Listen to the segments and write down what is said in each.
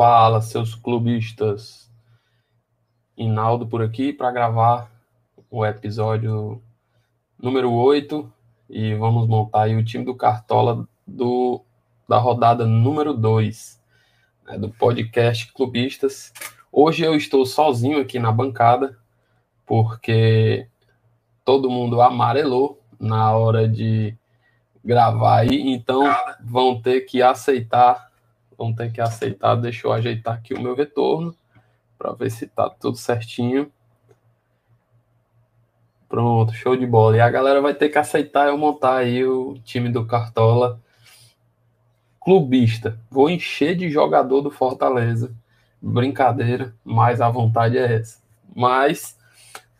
Fala, seus clubistas. Inaldo por aqui para gravar o episódio número 8 e vamos montar aí o time do Cartola do, da rodada número 2 né, do podcast Clubistas. Hoje eu estou sozinho aqui na bancada porque todo mundo amarelou na hora de gravar aí, então vão ter que aceitar vão ter que aceitar. Deixa eu ajeitar aqui o meu retorno para ver se tá tudo certinho. Pronto, show de bola. E a galera vai ter que aceitar eu montar aí o time do Cartola clubista. Vou encher de jogador do Fortaleza. Brincadeira, mas a vontade é essa. Mas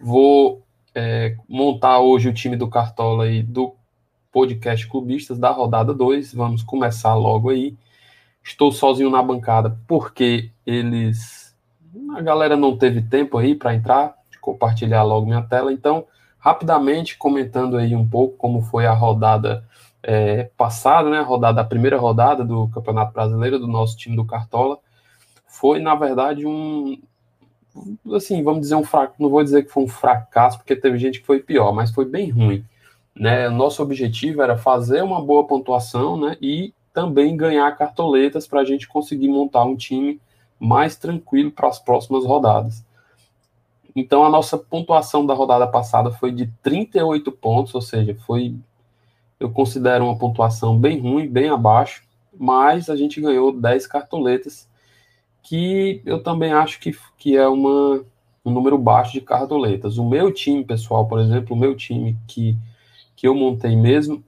vou é, montar hoje o time do Cartola aí do podcast Clubistas da rodada 2. Vamos começar logo aí. Estou sozinho na bancada porque eles. A galera não teve tempo aí para entrar, compartilhar logo minha tela. Então, rapidamente comentando aí um pouco como foi a rodada é, passada, né? A rodada, a primeira rodada do Campeonato Brasileiro do nosso time do Cartola. Foi, na verdade, um. Assim, vamos dizer um fraco. Não vou dizer que foi um fracasso, porque teve gente que foi pior, mas foi bem ruim. Né? Nosso objetivo era fazer uma boa pontuação né? e também ganhar cartoletas para a gente conseguir montar um time mais tranquilo para as próximas rodadas. Então, a nossa pontuação da rodada passada foi de 38 pontos, ou seja, foi, eu considero uma pontuação bem ruim, bem abaixo, mas a gente ganhou 10 cartoletas, que eu também acho que, que é uma, um número baixo de cartoletas. O meu time, pessoal, por exemplo, o meu time que, que eu montei mesmo,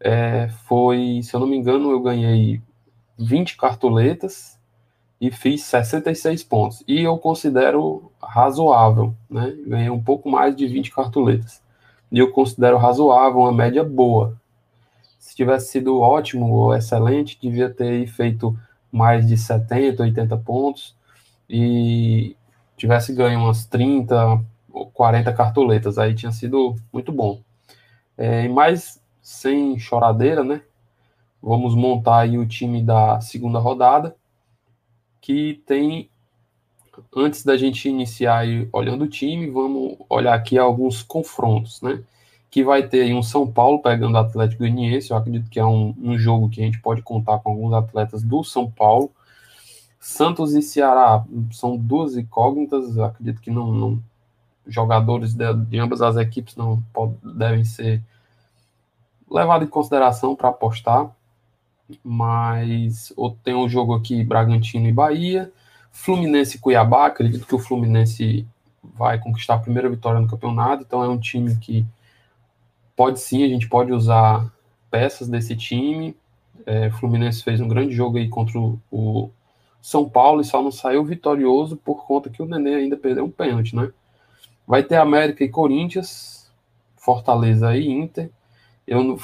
é, foi, se eu não me engano, eu ganhei 20 cartoletas e fiz 66 pontos. E eu considero razoável, né? Ganhei um pouco mais de 20 cartoletas. E eu considero razoável, uma média boa. Se tivesse sido ótimo ou excelente, devia ter feito mais de 70, 80 pontos e tivesse ganho umas 30 ou 40 cartoletas. Aí tinha sido muito bom. É, mas sem choradeira, né? Vamos montar aí o time da segunda rodada, que tem antes da gente iniciar aí, olhando o time, vamos olhar aqui alguns confrontos, né? Que vai ter aí um São Paulo pegando o Atlético Goianiense, eu acredito que é um, um jogo que a gente pode contar com alguns atletas do São Paulo. Santos e Ceará são duas incógnitas, eu acredito que não, não jogadores de, de, ambas as equipes não devem ser levado em consideração para apostar. Mas tem um jogo aqui Bragantino e Bahia, Fluminense e Cuiabá. Acredito que o Fluminense vai conquistar a primeira vitória no campeonato, então é um time que pode sim, a gente pode usar peças desse time. É, Fluminense fez um grande jogo aí contra o, São Paulo e só não saiu vitorioso por conta que o Nenê ainda perdeu um pênalti, né? Vai ter América e Corinthians, Fortaleza e Inter, eu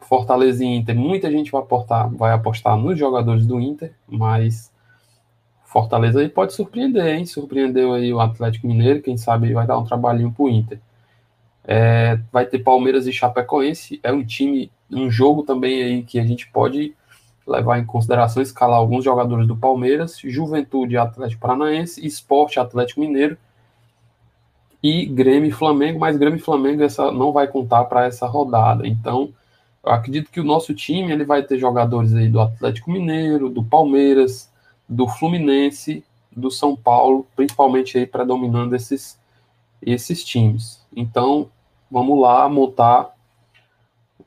Fortaleza e Inter, muita gente vai apostar, vai apostar nos jogadores do Inter, mas Fortaleza aí pode surpreender, hein? Surpreendeu aí o Atlético Mineiro, quem sabe vai dar um trabalhinho pro Inter. É, vai ter Palmeiras e Chapecoense, é um time, um jogo também aí que a gente pode levar em consideração, escalar alguns jogadores do Palmeiras, Juventude Atlético Paranaense, Esporte Atlético Mineiro, e Grêmio e Flamengo, mas Grêmio e Flamengo essa não vai contar para essa rodada. Então, eu acredito que o nosso time ele vai ter jogadores aí do Atlético Mineiro, do Palmeiras, do Fluminense, do São Paulo, principalmente aí predominando esses esses times. Então, vamos lá montar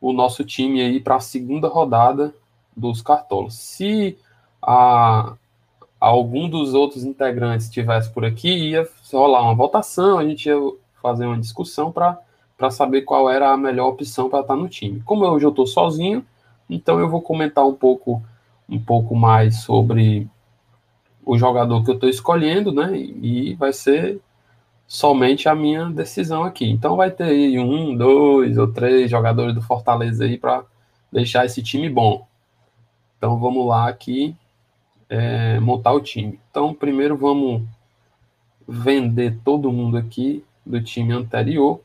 o nosso time aí para a segunda rodada dos Cartolas. Se a algum dos outros integrantes estivesse por aqui, ia rolar uma votação, a gente ia fazer uma discussão para saber qual era a melhor opção para estar no time. Como hoje eu estou sozinho, então eu vou comentar um pouco, um pouco mais sobre o jogador que eu estou escolhendo, né? E vai ser somente a minha decisão aqui. Então vai ter aí um, dois ou três jogadores do Fortaleza aí para deixar esse time bom. Então vamos lá aqui é, montar o time. Então, primeiro vamos vender todo mundo aqui do time anterior.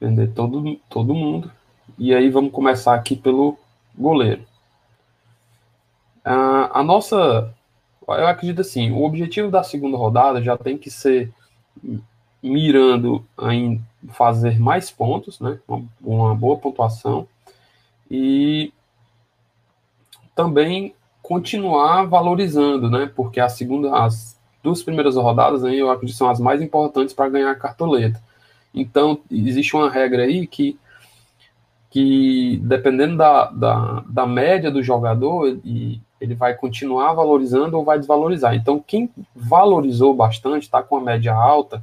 Vender todo, todo mundo. E aí vamos começar aqui pelo goleiro. a nossa, eu acredito assim, o objetivo da segunda rodada já tem que ser mirando em fazer mais pontos, né? Uma, uma boa pontuação e também continuar valorizando, né? Porque a segunda, as duas primeiras rodadas, né, eu acredito são as mais importantes para ganhar a cartoleta. Então, existe uma regra aí que, que dependendo da, da, da média do jogador, ele, ele vai continuar valorizando ou vai desvalorizar. Então, quem valorizou bastante, está com a média alta,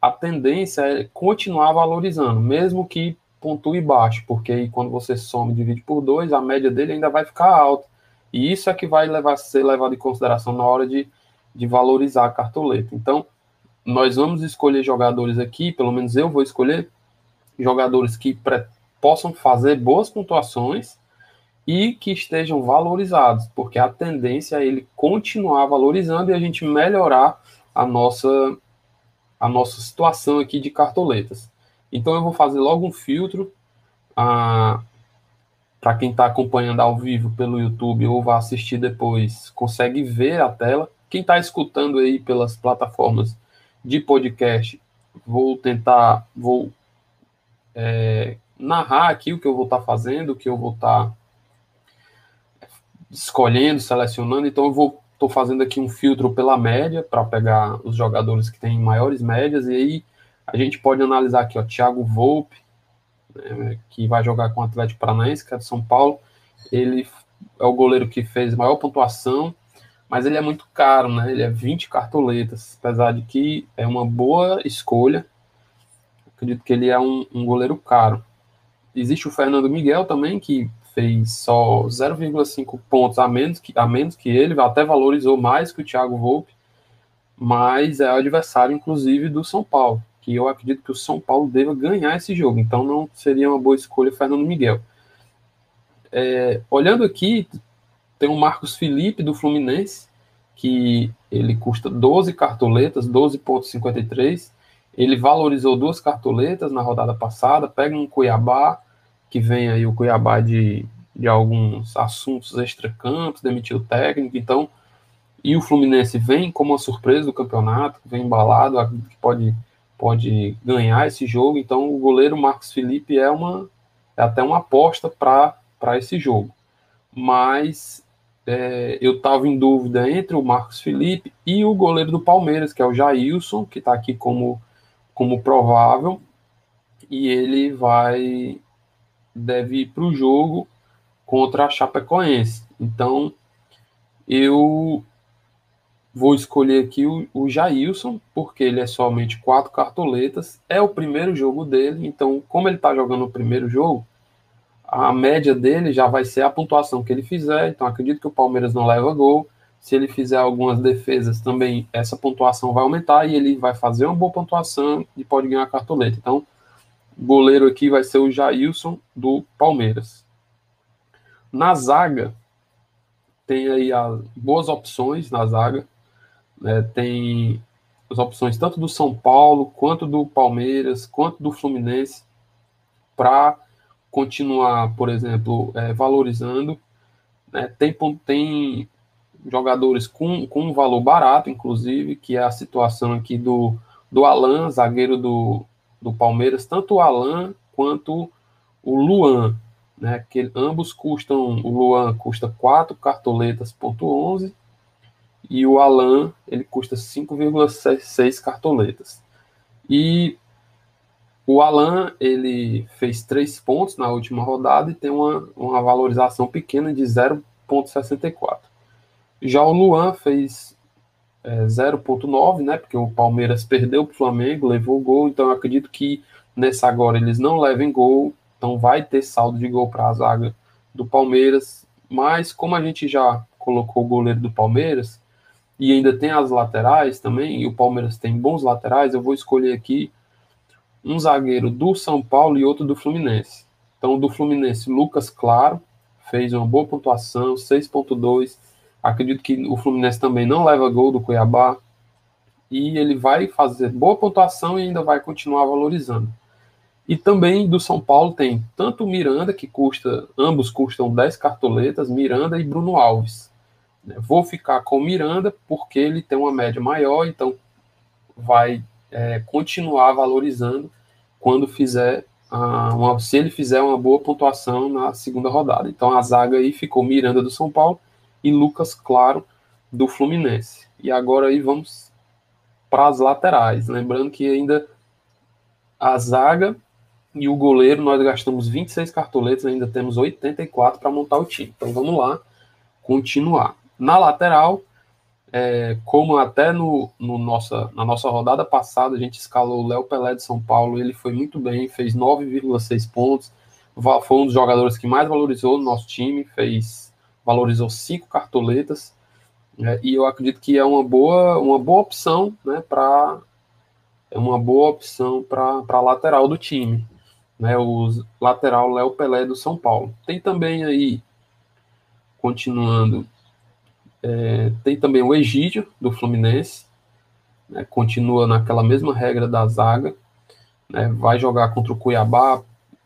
a tendência é continuar valorizando, mesmo que pontue baixo, porque aí quando você soma e divide por dois, a média dele ainda vai ficar alta. E isso é que vai levar, ser levado em consideração na hora de, de valorizar a cartoleta. Então, nós vamos escolher jogadores aqui, pelo menos eu vou escolher jogadores que possam fazer boas pontuações e que estejam valorizados, porque a tendência é ele continuar valorizando e a gente melhorar a nossa a nossa situação aqui de cartoletas. Então eu vou fazer logo um filtro ah, para quem está acompanhando ao vivo pelo YouTube ou vai assistir depois, consegue ver a tela. Quem está escutando aí pelas plataformas de podcast, vou tentar, vou é, narrar aqui o que eu vou estar tá fazendo, o que eu vou estar tá escolhendo, selecionando. Então, eu vou estou fazendo aqui um filtro pela média para pegar os jogadores que têm maiores médias e aí a gente pode analisar aqui, ó, Thiago Volpe, né, que vai jogar com o Atlético Paranaense, que é de São Paulo. Ele é o goleiro que fez maior pontuação mas ele é muito caro, né? Ele é 20 cartoletas, apesar de que é uma boa escolha. Acredito que ele é um, um goleiro caro. Existe o Fernando Miguel também, que fez só 0,5 pontos a menos, que, a menos que ele, até valorizou mais que o Thiago Volpe, mas é o adversário, inclusive, do São Paulo, que eu acredito que o São Paulo deva ganhar esse jogo, então não seria uma boa escolha Fernando Miguel. É, olhando aqui, tem o Marcos Felipe, do Fluminense, que ele custa 12 cartoletas, 12,53. Ele valorizou duas cartoletas na rodada passada. Pega um Cuiabá, que vem aí o Cuiabá de, de alguns assuntos extra-campos, demitiu o técnico, então. E o Fluminense vem como uma surpresa do campeonato, vem embalado, que pode, pode ganhar esse jogo. Então, o goleiro Marcos Felipe é, uma, é até uma aposta para esse jogo. Mas é, eu estava em dúvida entre o Marcos Felipe e o goleiro do Palmeiras, que é o Jailson, que está aqui como, como provável, e ele vai deve ir para o jogo contra a Chapecoense. Então, eu vou escolher aqui o, o Jailson, porque ele é somente quatro cartoletas, é o primeiro jogo dele, então, como ele está jogando o primeiro jogo, a média dele já vai ser a pontuação que ele fizer. Então, acredito que o Palmeiras não leva gol. Se ele fizer algumas defesas também, essa pontuação vai aumentar e ele vai fazer uma boa pontuação e pode ganhar a cartoleta. Então, goleiro aqui vai ser o Jailson do Palmeiras. Na zaga, tem aí as boas opções na zaga. Né? Tem as opções tanto do São Paulo, quanto do Palmeiras, quanto do Fluminense, para continuar, por exemplo, é, valorizando. Né? Tem, tem jogadores com, com um valor barato, inclusive, que é a situação aqui do, do Alan, zagueiro do, do Palmeiras, tanto o Alan quanto o Luan, né? Que ambos custam, o Luan custa 4 cartoletas ponto 11 e o Alan ele custa 5,6 cartoletas. E o Alan, ele fez três pontos na última rodada e tem uma, uma valorização pequena de 0,64. Já o Luan fez é, 0,9, né? Porque o Palmeiras perdeu para o Flamengo, levou gol, então eu acredito que nessa agora eles não levem gol, então vai ter saldo de gol para a zaga do Palmeiras. Mas como a gente já colocou o goleiro do Palmeiras e ainda tem as laterais também, e o Palmeiras tem bons laterais, eu vou escolher aqui um zagueiro do São Paulo e outro do Fluminense. Então, do Fluminense, Lucas Claro, fez uma boa pontuação, 6.2. Acredito que o Fluminense também não leva gol do Cuiabá. E ele vai fazer boa pontuação e ainda vai continuar valorizando. E também do São Paulo tem tanto o Miranda, que custa, ambos custam 10 cartoletas, Miranda e Bruno Alves. Né? Vou ficar com o Miranda porque ele tem uma média maior, então vai é, continuar valorizando quando fizer a, uma, se ele fizer uma boa pontuação na segunda rodada. Então a zaga aí ficou Miranda do São Paulo e Lucas Claro do Fluminense. E agora aí vamos para as laterais, lembrando que ainda a zaga e o goleiro nós gastamos 26 cartoletas, ainda temos 84 para montar o time. Então vamos lá continuar. Na lateral, é, como até no, no, nossa, na nossa rodada passada a gente escalou o Léo Pelé de São Paulo, ele foi muito bem, fez 9,6 pontos, foi um dos jogadores que mais valorizou no nosso time, fez valorizou cinco cartoletas, é, e eu acredito que é uma boa, uma boa opção né, para é uma boa opção para a lateral do time. Né, o lateral Léo Pelé do São Paulo. Tem também aí, continuando, é, tem também o Egídio, do Fluminense, né, continua naquela mesma regra da zaga, né, vai jogar contra o Cuiabá,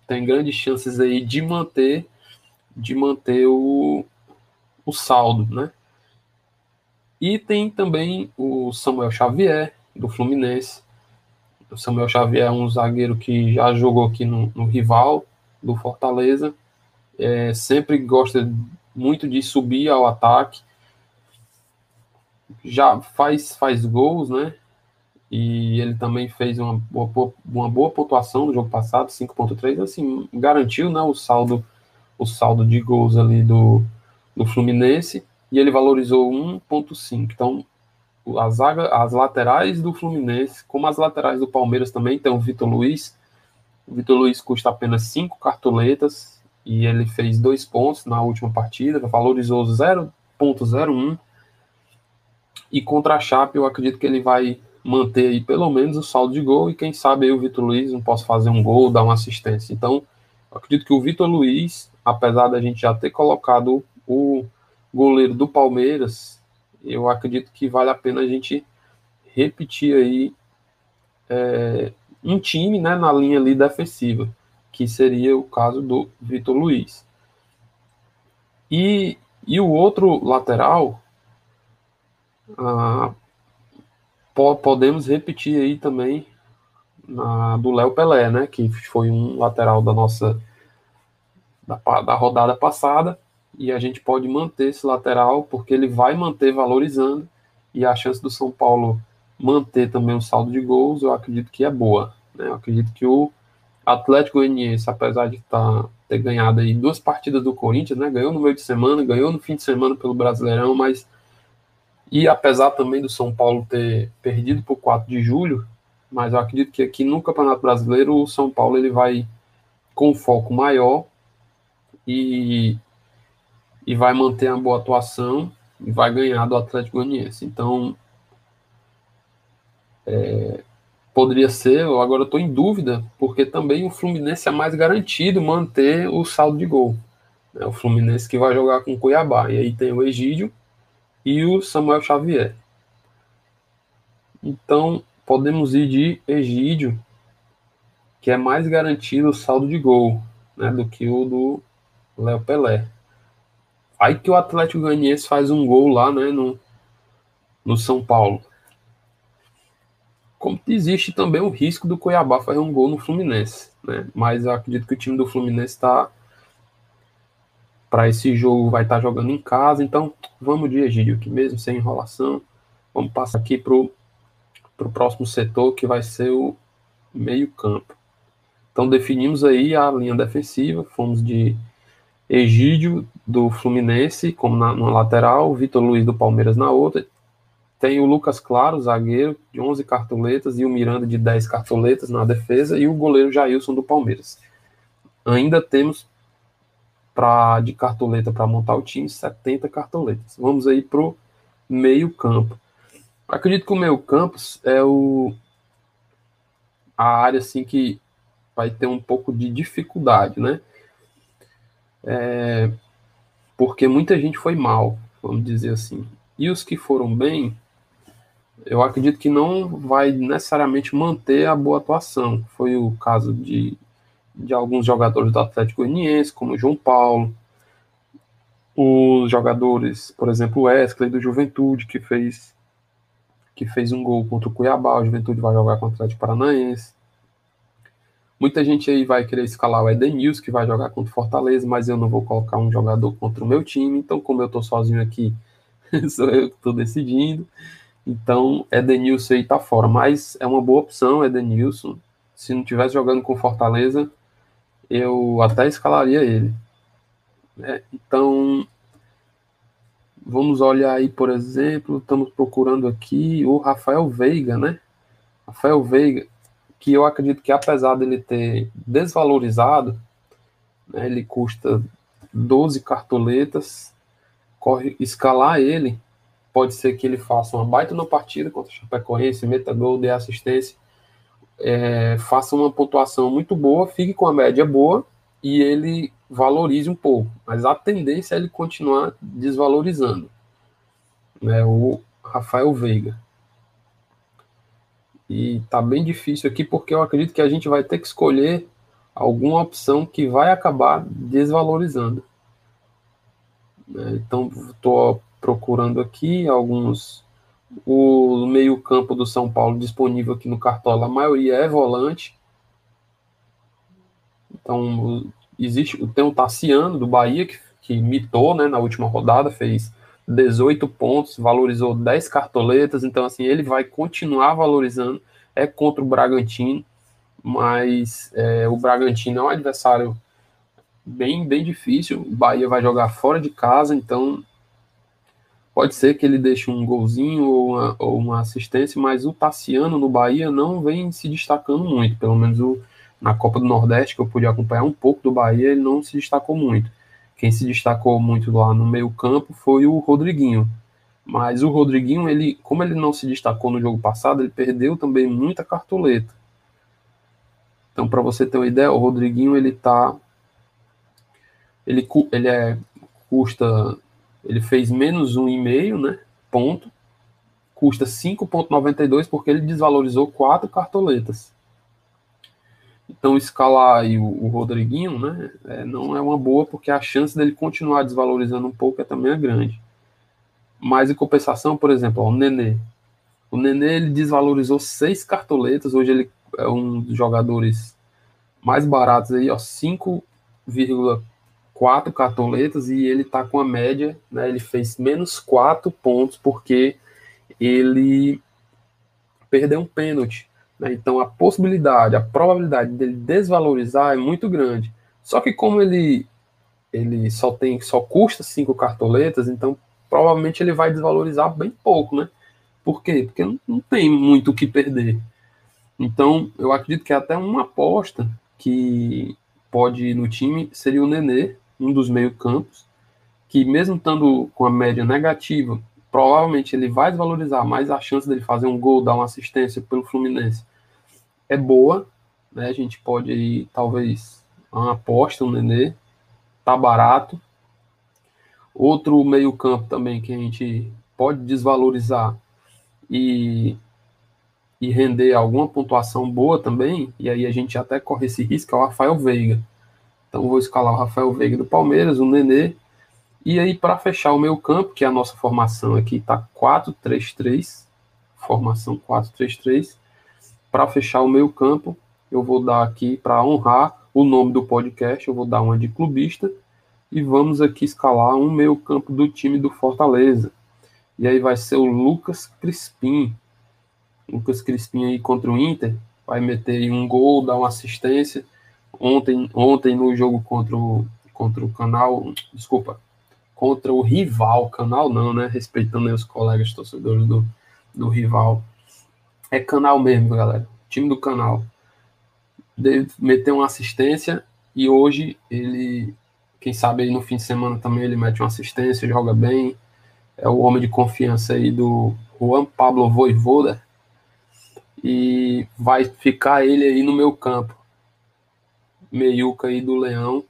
tem grandes chances aí de manter de manter o, o saldo, né? E tem também o Samuel Xavier, do Fluminense. O Samuel Xavier é um zagueiro que já jogou aqui no, no rival do Fortaleza. É, sempre gosta muito de subir ao ataque já faz, faz gols, né? E ele também fez uma boa, uma boa pontuação no jogo passado, 5.3, assim, garantiu, né, o saldo o saldo de gols ali do, do Fluminense e ele valorizou 1.5. Então, a zaga, as laterais do Fluminense, como as laterais do Palmeiras também, tem o Vitor Luiz. O Vitor Luiz custa apenas 5 cartoletas e ele fez dois pontos na última partida, valorizou 0.01 e contra a Chape, eu acredito que ele vai manter aí pelo menos o saldo de gol e quem sabe aí o Vitor Luiz não possa fazer um gol, dar uma assistência. Então, eu acredito que o Vitor Luiz, apesar da gente já ter colocado o goleiro do Palmeiras, eu acredito que vale a pena a gente repetir aí é, um time né, na linha ali defensiva, que seria o caso do Vitor Luiz. E, e o outro lateral, ah, podemos repetir aí também na, do Léo Pelé, né? Que foi um lateral da nossa da, da rodada passada e a gente pode manter esse lateral porque ele vai manter valorizando e a chance do São Paulo manter também o saldo de gols eu acredito que é boa. Né? Eu acredito que o Atlético Goianiense, apesar de tá, ter ganhado aí duas partidas do Corinthians, né? ganhou no meio de semana, ganhou no fim de semana pelo Brasileirão, mas e apesar também do São Paulo ter perdido por 4 de julho, mas eu acredito que aqui no Campeonato Brasileiro o São Paulo ele vai com foco maior e, e vai manter uma boa atuação e vai ganhar do Atlético Goianiense. Então, é, poderia ser, eu agora estou em dúvida, porque também o Fluminense é mais garantido manter o saldo de gol. Né? O Fluminense que vai jogar com o Cuiabá. E aí tem o Egídio, e o Samuel Xavier. Então, podemos ir de Egídio, que é mais garantido o saldo de gol né, do que o do Léo Pelé. Aí que o Atlético Goianiense faz um gol lá né, no, no São Paulo. Como existe também o risco do Cuiabá fazer um gol no Fluminense. Né? Mas eu acredito que o time do Fluminense está para esse jogo vai estar tá jogando em casa, então vamos de Egídio aqui mesmo, sem enrolação. Vamos passar aqui para o próximo setor, que vai ser o meio-campo. Então definimos aí a linha defensiva, fomos de Egídio do Fluminense, como na, na lateral, Vitor Luiz do Palmeiras na outra. Tem o Lucas Claro, zagueiro, de 11 cartoletas, e o Miranda de 10 cartoletas na defesa, e o goleiro Jailson do Palmeiras. Ainda temos pra, de cartoleta para montar o time, 70 cartoletas. Vamos aí pro meio campo. Acredito que o meio campo é o a área assim que vai ter um pouco de dificuldade, né? É, porque muita gente foi mal, vamos dizer assim. E os que foram bem, eu acredito que não vai necessariamente manter a boa atuação. Foi o caso de de alguns jogadores do Atlético Goianiense, como João Paulo, os jogadores, por exemplo, o Wesley do Juventude, que fez que fez um gol contra o Cuiabá, o Juventude vai jogar contra o Atlético Paranaense. Muita gente aí vai querer escalar o Edenilson, que vai jogar contra o Fortaleza, mas eu não vou colocar um jogador contra o meu time, então como eu tô sozinho aqui, sou eu que estou decidindo. Então, Edenilson aí tá fora, mas é uma boa opção, Edenilson. Se não tivesse jogando com Fortaleza, eu até escalaria ele. É, então, vamos olhar aí, por exemplo, estamos procurando aqui o Rafael Veiga, né? Rafael Veiga, que eu acredito que apesar dele ter desvalorizado, né, ele custa 12 cartoletas, corre escalar ele, pode ser que ele faça uma baita na partida contra o Chapecoense, meta gol, dê assistência, é, faça uma pontuação muito boa, fique com a média boa e ele valorize um pouco, mas a tendência é ele continuar desvalorizando. Né, o Rafael Veiga. E tá bem difícil aqui porque eu acredito que a gente vai ter que escolher alguma opção que vai acabar desvalorizando. Né, então estou procurando aqui alguns o meio-campo do São Paulo disponível aqui no Cartola, a maioria é volante. Então, existe tem o Tassiano do Bahia que, que mitou, né, na última rodada, fez 18 pontos, valorizou 10 cartoletas, então assim, ele vai continuar valorizando, é contra o Bragantino, mas é, o Bragantino é um adversário bem, bem difícil, o Bahia vai jogar fora de casa, então pode ser que ele deixe um golzinho ou uma, ou uma assistência, mas o Tassiano no Bahia não vem se destacando muito, pelo menos o na Copa do Nordeste, que eu pude acompanhar um pouco do Bahia, ele não se destacou muito. Quem se destacou muito lá no meio-campo foi o Rodriguinho. Mas o Rodriguinho, ele, como ele não se destacou no jogo passado, ele perdeu também muita cartoleta. Então, para você ter uma ideia, o Rodriguinho ele tá ele ele é custa ele fez menos um e meio, né? Ponto. Custa 5.92 porque ele desvalorizou quatro cartoletas. Então, escalar aí o, o Rodriguinho, né, é, não é uma boa, porque a chance dele continuar desvalorizando um pouco é também é grande. Mas, em compensação, por exemplo, ó, o Nenê. O Nenê, ele desvalorizou seis cartoletas, hoje ele é um dos jogadores mais baratos aí, ó, 5,4 cartoletas, e ele tá com a média, né, ele fez menos 4 pontos, porque ele perdeu um pênalti. Né? Então a possibilidade, a probabilidade dele desvalorizar é muito grande. Só que como ele ele só tem só custa cinco cartoletas, então provavelmente ele vai desvalorizar bem pouco, né? Por quê? Porque não, não tem muito o que perder. Então, eu acredito que até uma aposta que pode ir no time seria o Nenê, um dos meio-campos, que mesmo estando com a média negativa, provavelmente ele vai desvalorizar, mas a chance dele fazer um gol, dar uma assistência pelo Fluminense é boa, né? A gente pode ir, talvez, uma aposta, um Nenê, tá barato. Outro meio-campo também que a gente pode desvalorizar e, e render alguma pontuação boa também, e aí a gente até corre esse risco, é o Rafael Veiga. Então vou escalar o Rafael Veiga do Palmeiras, o Nenê, e aí para fechar o meio campo, que é a nossa formação aqui tá 4-3-3, formação 4-3-3, para fechar o meio campo, eu vou dar aqui para honrar o nome do podcast, eu vou dar uma de clubista e vamos aqui escalar um meio campo do time do Fortaleza. E aí vai ser o Lucas Crispim. Lucas Crispim aí contra o Inter, vai meter um gol, dar uma assistência. Ontem, ontem no jogo contra o, contra o canal, desculpa, contra o rival, canal não, né? Respeitando os colegas torcedores do, do rival. É canal mesmo, galera. Time do canal. Deve meter uma assistência e hoje ele, quem sabe aí no fim de semana também ele mete uma assistência, joga bem. É o homem de confiança aí do Juan Pablo Voivoda. E vai ficar ele aí no meu campo. Meiuca aí do Leão.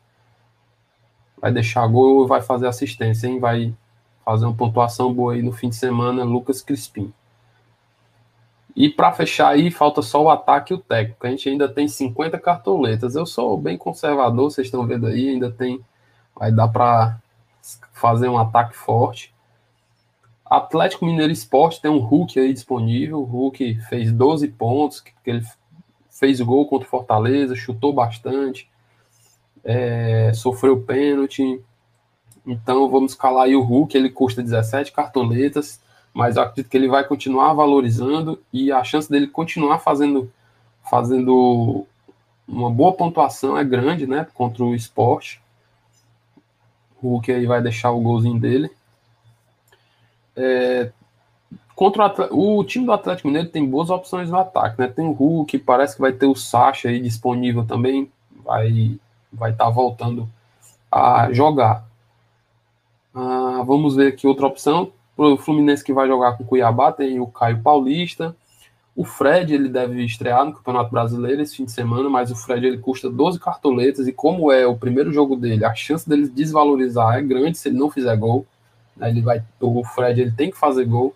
Vai deixar gol e vai fazer assistência, hein? Vai fazer uma pontuação boa aí no fim de semana, Lucas Crispim. E para fechar aí, falta só o ataque e o técnico. A gente ainda tem 50 cartoletas. Eu sou bem conservador, vocês estão vendo aí, ainda tem. Vai dar para fazer um ataque forte. Atlético Mineiro Esporte tem um Hulk aí disponível. O Hulk fez 12 pontos, que ele fez gol contra o Fortaleza, chutou bastante, é, sofreu pênalti. Então vamos escalar aí o Hulk, ele custa 17 cartoletas, mas eu acredito que ele vai continuar valorizando e a chance dele continuar fazendo, fazendo uma boa pontuação é grande, né? Contra o esporte. O Hulk aí vai deixar o golzinho dele. É, contra o, o, time do Atlético Mineiro tem boas opções no ataque, né? Tem o Hulk, parece que vai ter o Sacha aí disponível também, vai vai estar tá voltando a jogar. Ah, vamos ver aqui outra opção. O Fluminense que vai jogar com o Cuiabá, tem o Caio Paulista. O Fred, ele deve estrear no Campeonato Brasileiro esse fim de semana, mas o Fred ele custa 12 cartoletas e como é o primeiro jogo dele, a chance dele desvalorizar é grande se ele não fizer gol. Né? Ele vai, o Fred ele tem que fazer gol.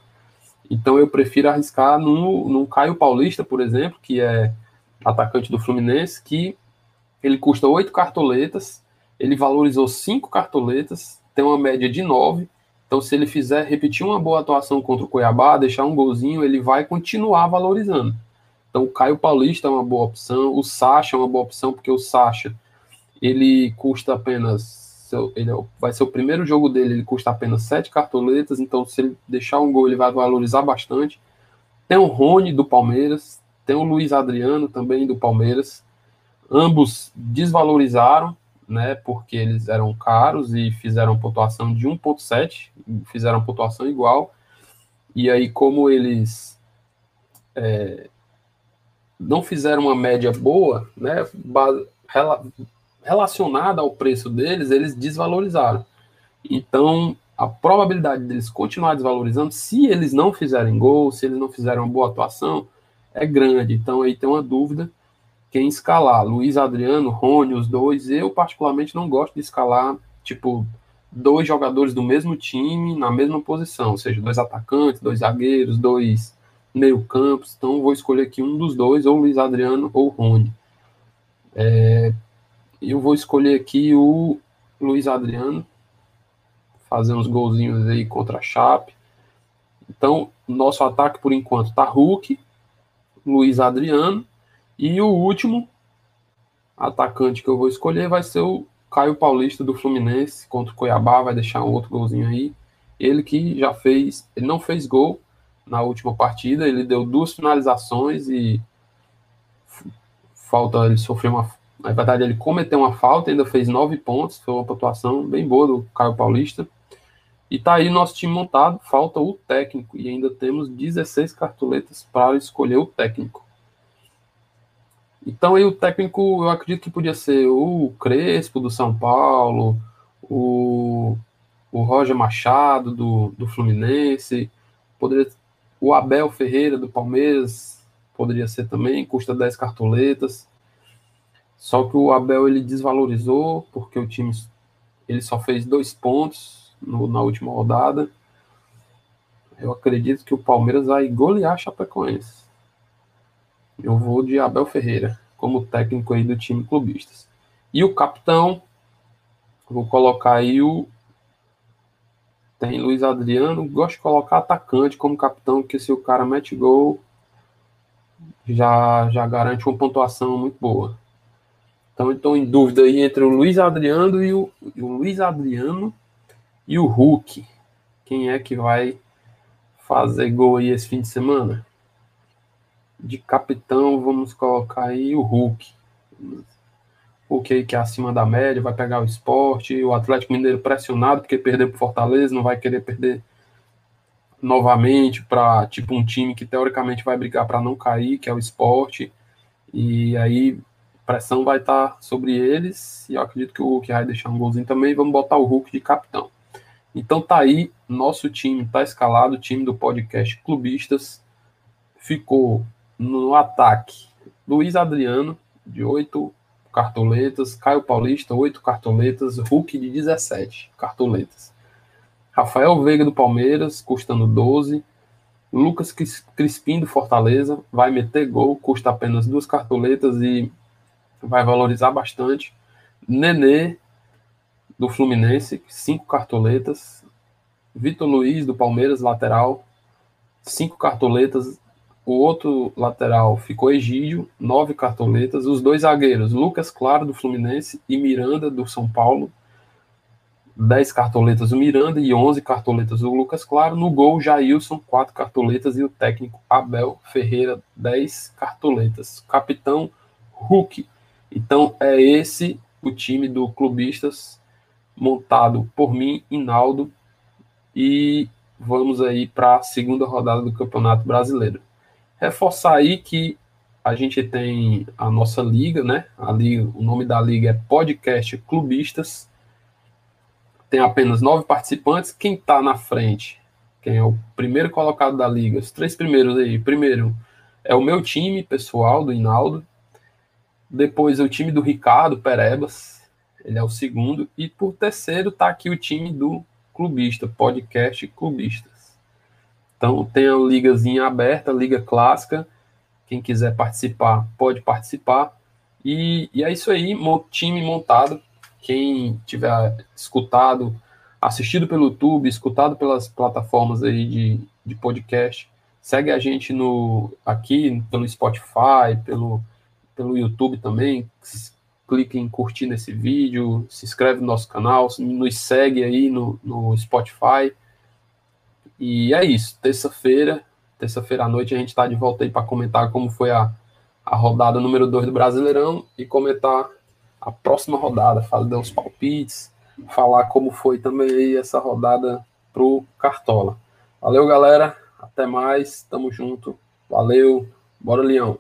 Então eu prefiro arriscar no, no Caio Paulista, por exemplo, que é atacante do Fluminense, que ele custa 8 cartoletas, ele valorizou 5 cartoletas, tem uma média de 9. Então, se ele fizer repetir uma boa atuação contra o Cuiabá, deixar um golzinho, ele vai continuar valorizando. Então, o Caio Paulista é uma boa opção, o Sacha é uma boa opção, porque o Sacha ele custa apenas ele é vai ser o primeiro jogo dele, ele custa apenas 7 cartoletas, então se ele deixar um gol, ele vai valorizar bastante. Tem o Rony do Palmeiras, tem o Luiz Adriano também do Palmeiras. Ambos desvalorizaram, né, porque eles eram caros e fizeram pontuação de 1.7, fizeram pontuação igual. E aí, como eles é, não fizeram uma média boa, né, relacionada ao preço deles, eles desvalorizaram. Então, a probabilidade deles continuar desvalorizando, se eles não fizerem gol, se eles não fizerem uma boa atuação, é grande. Então, aí tem uma dúvida quem escalar. Luiz Adriano, Rony, os dois. Eu, particularmente, não gosto de escalar, tipo, dois jogadores do mesmo time na mesma posição, ou seja, dois atacantes, dois zagueiros, dois meio-campos. Então, vou escolher aqui um dos dois, ou Luiz Adriano ou Rony. É, eu vou escolher aqui o Luiz Adriano, fazer uns golzinhos aí contra a Chape. Então, nosso ataque por enquanto tá Hulk, Luiz Adriano e o último atacante que eu vou escolher vai ser o Caio Paulista do Fluminense contra o Cuiabá, vai deixar um outro golzinho aí. Ele que já fez, ele não fez gol na última partida, ele deu duas finalizações e falta, ele sofreu uma, na verdade ele cometeu uma falta, ainda fez nove pontos, foi uma pontuação bem boa do Caio Paulista. E tá aí nosso time montado, falta o técnico e ainda temos 16 cartoletas para escolher o técnico. Então aí o técnico, eu acredito que podia ser o Crespo do São Paulo, o, o Roger Machado do, do Fluminense, poderia, o Abel Ferreira do Palmeiras poderia ser também, custa 10 cartoletas. Só que o Abel ele desvalorizou porque o time ele só fez dois pontos no, na última rodada. Eu acredito que o Palmeiras vai golear a Chapecoense. Eu vou de Abel Ferreira como técnico aí do time clubistas. E o capitão, vou colocar aí o tem Luiz Adriano, gosto de colocar atacante como capitão, porque se o cara mete gol, já, já garante uma pontuação muito boa. Então estou em dúvida aí entre o Luiz Adriano e o, o Luiz Adriano e o Hulk. Quem é que vai fazer gol aí esse fim de semana? De capitão, vamos colocar aí o Hulk. Hulk aí que é acima da média, vai pegar o esporte. O Atlético Mineiro pressionado, porque perdeu para Fortaleza, não vai querer perder novamente para tipo um time que teoricamente vai brigar para não cair, que é o esporte. E aí pressão vai estar tá sobre eles. E eu acredito que o Hulk vai deixar um golzinho também. Vamos botar o Hulk de capitão. Então tá aí, nosso time tá escalado, o time do podcast Clubistas. Ficou no ataque, Luiz Adriano, de 8 cartoletas, Caio Paulista, 8 cartoletas, Hulk de 17 cartoletas. Rafael Veiga do Palmeiras, custando 12. Lucas Crispim do Fortaleza, vai meter gol, custa apenas duas cartoletas e vai valorizar bastante. Nenê do Fluminense, cinco cartoletas. Vitor Luiz, do Palmeiras, lateral, cinco cartoletas. O outro lateral ficou Egídio, nove cartoletas. Os dois zagueiros, Lucas Claro, do Fluminense, e Miranda, do São Paulo, 10 cartoletas o Miranda e 11 cartoletas o Lucas Claro. No gol, Jailson, 4 cartoletas e o técnico Abel Ferreira, 10 cartoletas. Capitão Hulk. Então é esse o time do Clubistas montado por mim, Inaldo, e vamos aí para a segunda rodada do Campeonato Brasileiro. Reforçar aí que a gente tem a nossa liga, né? A liga, o nome da liga é Podcast Clubistas tem apenas nove participantes. Quem está na frente? Quem é o primeiro colocado da liga? Os três primeiros aí. Primeiro é o meu time pessoal, do Hinaldo. Depois é o time do Ricardo Perebas. Ele é o segundo. E por terceiro está aqui o time do Clubista, podcast Clubistas. Então tem a ligazinha aberta, liga clássica. Quem quiser participar, pode participar. E, e é isso aí, time montado quem tiver escutado, assistido pelo YouTube, escutado pelas plataformas aí de, de podcast, segue a gente no aqui pelo Spotify, pelo, pelo YouTube também. Clique em curtir nesse vídeo, se inscreve no nosso canal, nos segue aí no, no Spotify. E é isso. Terça-feira, terça-feira à noite, a gente está de volta aí para comentar como foi a, a rodada número 2 do Brasileirão e comentar a próxima rodada, fazer os palpites, falar como foi também essa rodada pro Cartola. Valeu, galera. Até mais. Tamo junto. Valeu. Bora, Leão.